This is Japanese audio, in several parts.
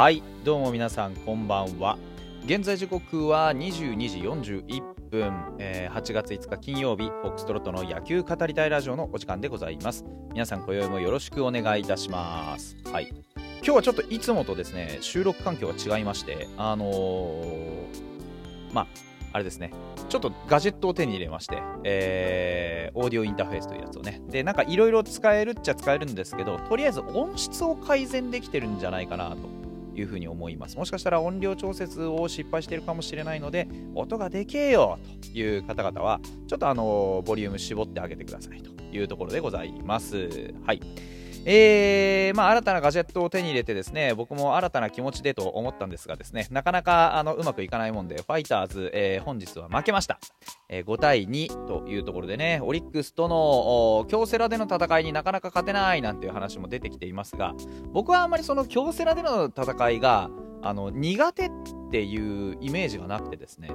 はいどうも皆さんこんばんは。現在時刻は22時41分、えー、8月5日金曜日フォックストロットの野球語りたいラジオのお時間でございます。皆さん今宵もよろしくお願いいたします。はい。今日はちょっといつもとですね収録環境が違いましてあのー、まああれですね。ちょっとガジェットを手に入れまして、えー、オーディオインターフェースというやつをね。で、なんかいろいろ使えるっちゃ使えるんですけど、とりあえず音質を改善できてるんじゃないかなと。いうふうに思います。もしかしたら音量調節を失敗しているかもしれないので、音がでけえよという方々は、ちょっとあの、ボリューム絞ってあげてくださいというところでございます。はい。えー、まあ、新たなガジェットを手に入れてですね、僕も新たな気持ちでと思ったんですがですね、なかなかあのうまくいかないもんで、ファイターズ、えー、本日は負けました。えー、5対2というところでね、オリックスとの京セラでの戦いになかなか勝てないなんていう話も出てきていますが、僕はあんまりその京セラでの戦いが、あの苦手っていうイメージがなくてですね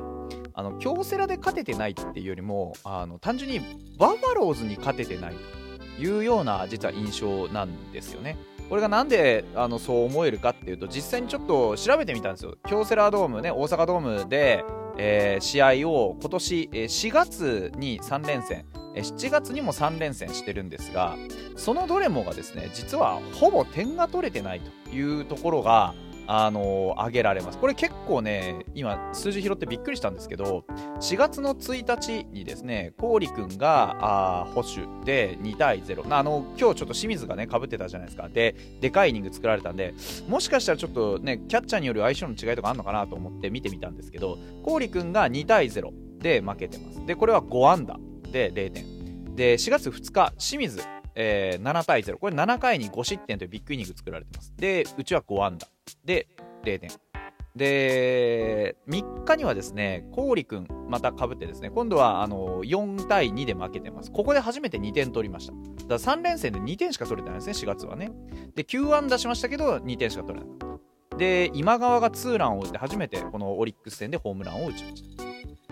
あの京セラで勝ててないっていうよりもあの単純にバファローズに勝ててないというような実は印象なんですよね。これがなんであのそう思えるかっていうと実際にちょっと調べてみたんですよ。京セラドームね大阪ドームで、えー、試合を今年4月に3連戦7月にも3連戦してるんですがそのどれもがですね実はほぼ点が取れてないというところがあのー、上げられます。これ結構ね、今、数字拾ってびっくりしたんですけど、4月の1日にですね、郡君があ保守で2対0。あの、今日ちょっと清水がね、かぶってたじゃないですか。で、でかいイニング作られたんで、もしかしたらちょっとね、キャッチャーによる相性の違いとかあるのかなと思って見てみたんですけど、郡君が2対0で負けてます。で、これは5安打で0点。で、4月2日、清水、えー、7対0。これ7回に5失点というビッグイニング作られてます。で、うちは5安打。で、0点。で、3日にはですね、郡君、またかぶってですね、今度はあの4対2で負けてます。ここで初めて2点取りました。だから3連戦で2点しか取れてないですね、4月はね。で、9安打しましたけど、2点しか取れなかった。で、今川がツーランを打って初めてこのオリックス戦でホームランを打ちました。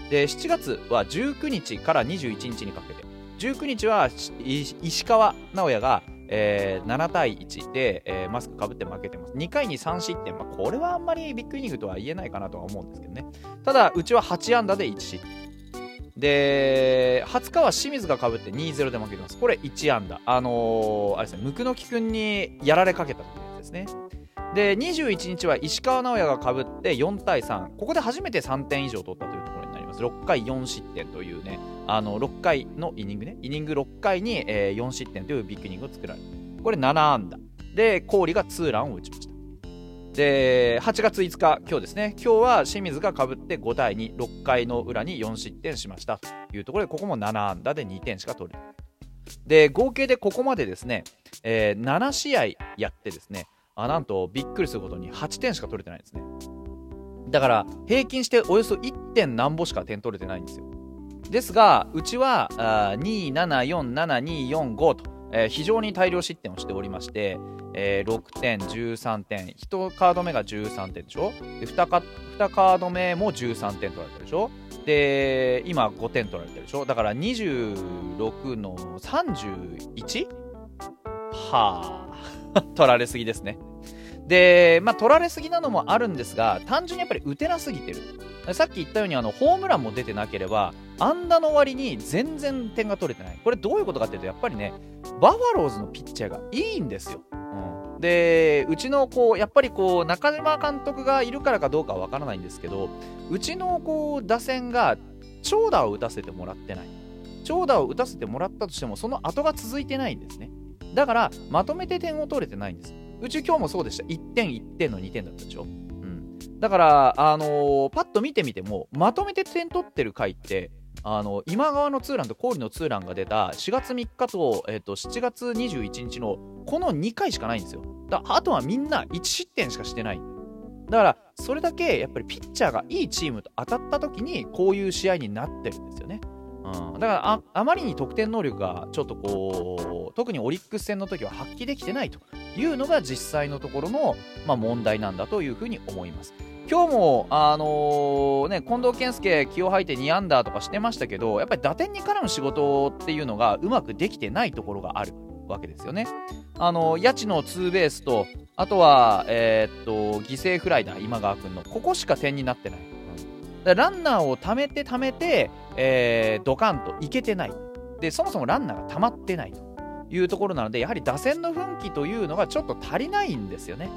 で、7月は19日から21日にかけて、19日は石川直也がえー、7対1で、えー、マスクかぶって負けてます。2回に3失点。まあ、これはあんまりビッグイニングとは言えないかなとは思うんですけどね。ただ、うちは8安打で1失点。で、20日は清水がかぶって2-0で負けてます。これ1安打。あのー、あれですね、ムキ君にやられかけたというやつですね。で、21日は石川直也がかぶって4対3。ここで初めて3点以上取ったというます。6回4失点というね、あの6回のイニングね、イニング6回に、えー、4失点というビッグイニングを作られる。これ7安打。で、氷がツーランを打ちました。で、8月5日、今日ですね、今日は清水がかぶって5対2、6回の裏に4失点しましたというところで、ここも7安打で2点しか取れない。で、合計でここまでですね、えー、7試合やってですね、あなんとびっくりすることに8点しか取れてないんですね。だから、平均しておよそ1点何歩しか点取れてないんですよ。ですが、うちは2747245と、えー、非常に大量失点をしておりまして、えー、6点、13点、1カード目が13点でしょ？で 2, カ2カード目も13点取られてるでしょ？で、今5点取られてるでしょ？だから26の 31? はあ、取られすぎですね。で、まあ、取られすぎなのもあるんですが、単純にやっぱり打てなすぎてる。さっき言ったように、あの、ホームランも出てなければ、安打の割に全然点が取れてない。これどういうことかっていうと、やっぱりね、バファローズのピッチャーがいいんですよ。うん、で、うちの、こう、やっぱりこう、中島監督がいるからかどうかはわからないんですけど、うちの、こう、打線が長打を打たせてもらってない。長打を打たせてもらったとしても、その後が続いてないんですね。だから、まとめて点を取れてないんです。うち今日もそうでした。1点、1点の2点だったでしょ？うん。だから、あのー、パッと見てみても、まとめて点取ってる回って、あの今川のツーランと氷のツーランが出た4月3日と,、えー、と7月21日のこの2回しかないんですよだあとはみんな1失点しかしてないだからそれだけやっぱりピッチャーがいいチームと当たった時にこういう試合になってるんですよねうん、だからああまりに得点能力がちょっとこう特にオリックス戦の時は発揮できてないというのが実際のところの、まあ、問題なんだというふうに思います。今日も、あのー、ね、近藤健介気を吐いて2アンダーとかしてましたけどやっぱり打点に絡む仕事っていうのがうまくできてないところがある。わけですよね。あの谷地のツーベースとあとは、えー、っと犠牲フライだ今川君のここしか点になってない。ランナーを貯めて貯めて、えー、ドカンといけてない。でそもそもランナーが溜まってないというところなのでやはり打線の奮起というのがちょっと足りないんですよね。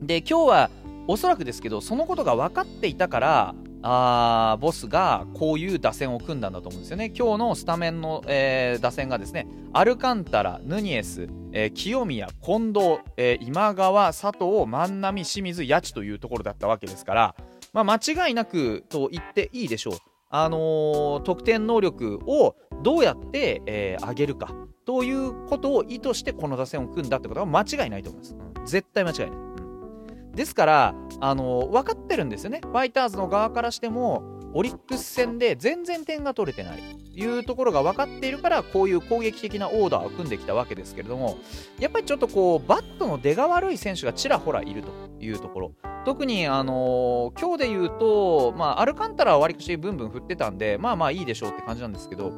で今日はおそらくですけどそのことが分かっていたからあボスがこういう打線を組んだんだと思うんですよね。今日のスタメンの、えー、打線がですねアルカンタラ、ヌニエス、えー、清宮、近藤、えー、今川、佐藤、万波、清水、八千というところだったわけですから、まあ、間違いなくと言っていいでしょう。あのー、得点能力をどうやって、えー、上げるかということを意図してこの打線を組んだってことは間違いないと思います。絶対間違いない。ですから、あの分かってるんですよね、ファイターズの側からしても、オリックス戦で全然点が取れてないというところが分かっているから、こういう攻撃的なオーダーを組んできたわけですけれども、やっぱりちょっとこう、バットの出が悪い選手がちらほらいるというところ。特に、あのー、今日で言うと、まあ、アルカンタラはわりかしブンブン振ってたんで、まあまあいいでしょうって感じなんですけど、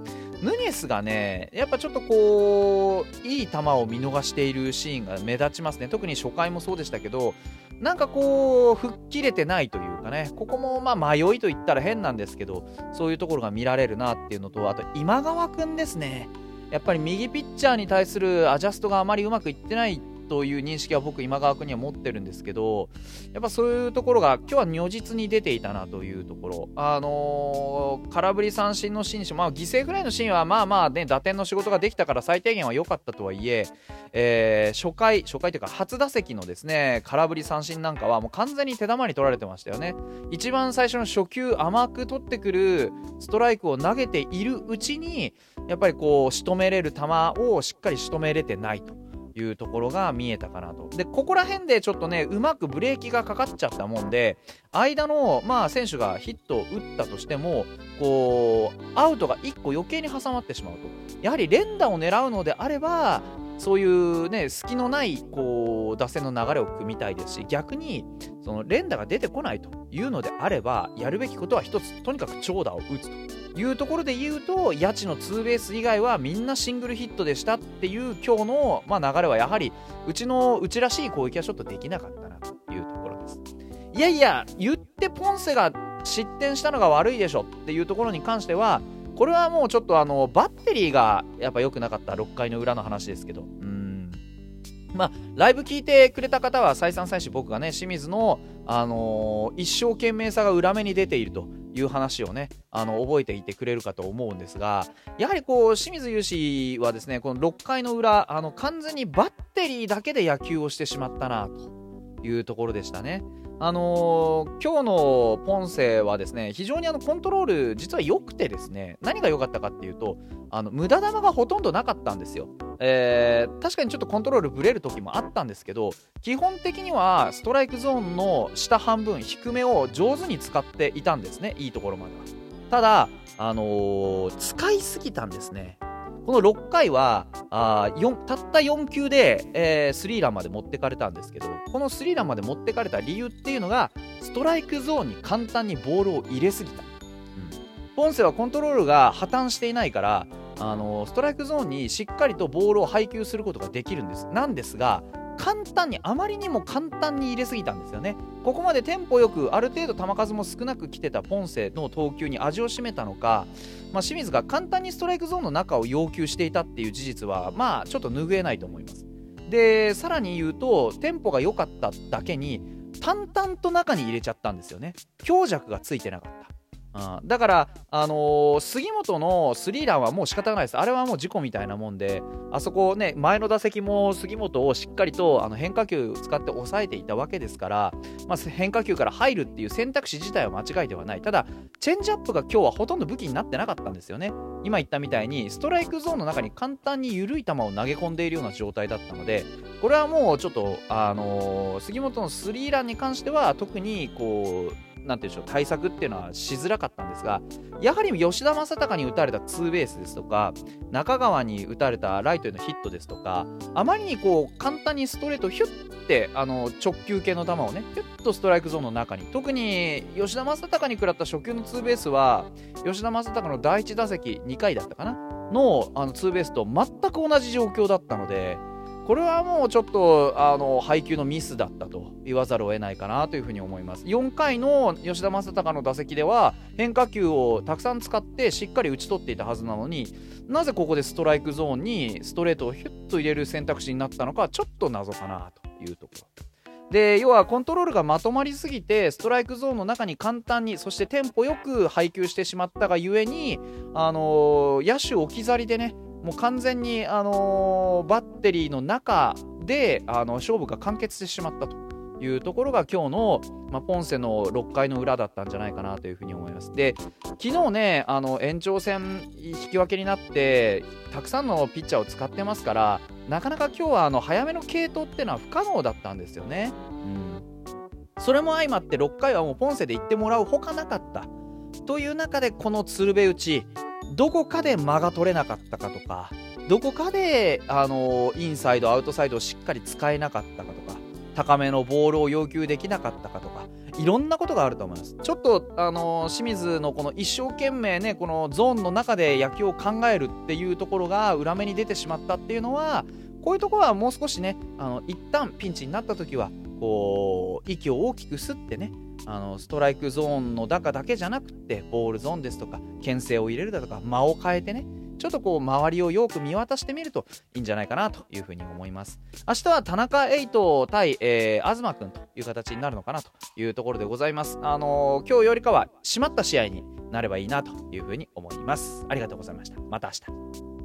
ヌニエスがね、やっぱちょっとこう、いい球を見逃しているシーンが目立ちますね。特に初回もそうでしたけど、なんかこう、吹っ切れてないというかね、ここもまあ迷いと言ったら変なんですけど、そういうところが見られるなっていうのと、あと今川くんですね。やっぱり右ピッチャーに対するアジャストがあまりうまくいってないという認識は僕今川君には持ってるんですけどやっぱそういうところが今日は如実に出ていたなというところ。あのー、空振り三振のシーンまあ犠牲フライのシーンはまあまあね打点の仕事ができたから最低限は良かったとはいええー、初回初回というか初打席のですね空振り三振なんかはもう完全に手玉に取られてましたよね。一番最初の初球甘く取ってくるストライクを投げているうちにやっぱりこう仕留めれる球をしっかり仕留めれてないと。いうところが見えたかなと。で、ここら辺でちょっとね、うまくブレーキがかかっちゃったもんで、間の、まあ、選手がヒットを打ったとしても、こう、アウトが1個余計に挟まってしまうと。やはり連打を狙うのであれば、そういうね、隙のない、こう、打線の流れを組みたいですし、逆に、その連打が出てこないというのであれば、やるべきことは一つ、とにかく長打を打つと。いうところで言うと、谷地のツーベース以外はみんなシングルヒットでしたっていう今日の、まあ、流れはやはり、うちの、うちらしい攻撃はちょっとできなかったなというところです。いやいや、言ってポンセが失点したのが悪いでしょっていうところに関しては、これはもうちょっとあの、バッテリーがやっぱ良くなかった6回の裏の話ですけど、まあ、ライブ聞いてくれた方は再三再四僕がね、清水の、あのー、一生懸命さが裏目に出ているという話をね、あの、覚えていてくれるかと思うんですが、やはりこう、清水雄志はですね、この6回の裏、あの、完全にバッテリーだけで野球をしてしまったな、というところでしたね。あのー、今日のポンセはですね、非常にあのコントロール、実は良くてですね、何が良かったかっていうと、あの無駄球がほとんどなかったんですよ。えー、確かにちょっとコントロールぶれる時もあったんですけど、基本的にはストライクゾーンの下半分、低めを上手に使っていたんですね、いいところまでは。ただ、あのー、使いすぎたんですね。この6回はあたった4球で、えー、スリーランまで持ってかれたんですけどこのスリーランまで持ってかれた理由っていうのがストライクゾーンに簡単にボールを入れすぎた、うん、ポンセはコントロールが破綻していないからあのストライクゾーンにしっかりとボールを配球することができるんです。なんですが簡単にあまりにも簡単に入れすぎたんですよね。ここまでテンポよくある程度球数も少なく来てたポンセの投球に味を占めたのか、まあ、清水が簡単にストライクゾーンの中を要求していたっていう事実はまあちょっと拭えないと思います。でさらに言うとテンポが良かっただけに淡々と中に入れちゃったんですよね。強弱がついてなかった。うん、だから、あのー、杉本のスリーランはもう仕方がないです。あれはもう事故みたいなもんで、あそこね、前の打席も杉本をしっかりとあの変化球使って抑えていたわけですから、まあ、変化球から入るっていう選択肢自体は間違いではない。ただ、チェンジアップが今日はほとんど武器になってなかったんですよね。今言ったみたいに、ストライクゾーンの中に簡単に緩い球を投げ込んでいるような状態だったので、これはもうちょっと、あのー、杉本のスリーランに関しては特にこう、なんていうんでしょう対策っていうのはしづらかったんですがやはり吉田正尚に打たれたツーベースですとか中川に打たれたライトへのヒットですとかあまりにこう簡単にストレートヒュッてあの直球系の球をねヒュッとストライクゾーンの中に特に吉田正尚に食らった初球のツーベースは吉田正尚の第1打席2回だったかなのあのツーベースと全く同じ状況だったのでこれはもうちょっとあの配球のミスだったと言わざるを得ないかなというふうに思います。4回の吉田正尚の打席では変化球をたくさん使ってしっかり打ち取っていたはずなのになぜここでストライクゾーンにストレートをヒュッと入れる選択肢になったのかちょっと謎かなというところ。で要はコントロールがまとまりすぎてストライクゾーンの中に簡単にそしてテンポよく配球してしまったがゆえに、あのー、野手置き去りでねもう完全に、あのー、バッテリーの中であの勝負が完結してしまったというところが今日の、まあ、ポンセの6回の裏だったんじゃないかなというふうに思います。で昨日ねあの延長戦引き分けになってたくさんのピッチャーを使ってますからなかなか今日はあの早めの継投っていうのは不可能だったんですよね。うん、それも相まって6回はもうポンセで行ってもらうほかなかったという中でこの鶴瓶打ちどこかで間が取れなかったかとかどこかで、あのインサイドアウトサイドをしっかり使えなかったかとか高めのボールを要求できなかったかとかいろんなことがあると思います。ちょっと、あの清水のこの一生懸命ねこのゾーンの中で野球を考えるっていうところが裏目に出てしまったっていうのはこういうところはもう少しねあの一旦ピンチになった時はこう息を大きく吸ってねあのストライクゾーンの中だけじゃなくてボールゾーンですとか牽制を入れるだとか間を変えてねちょっとこう周りをよく見渡してみるといいんじゃないかなというふうに思います。明日は田中エイト対、えー、東君という形になるのかなというところでございます。あのー、今日よりかは締まった試合になればいいなというふうに思います。ありがとうございました。また明日。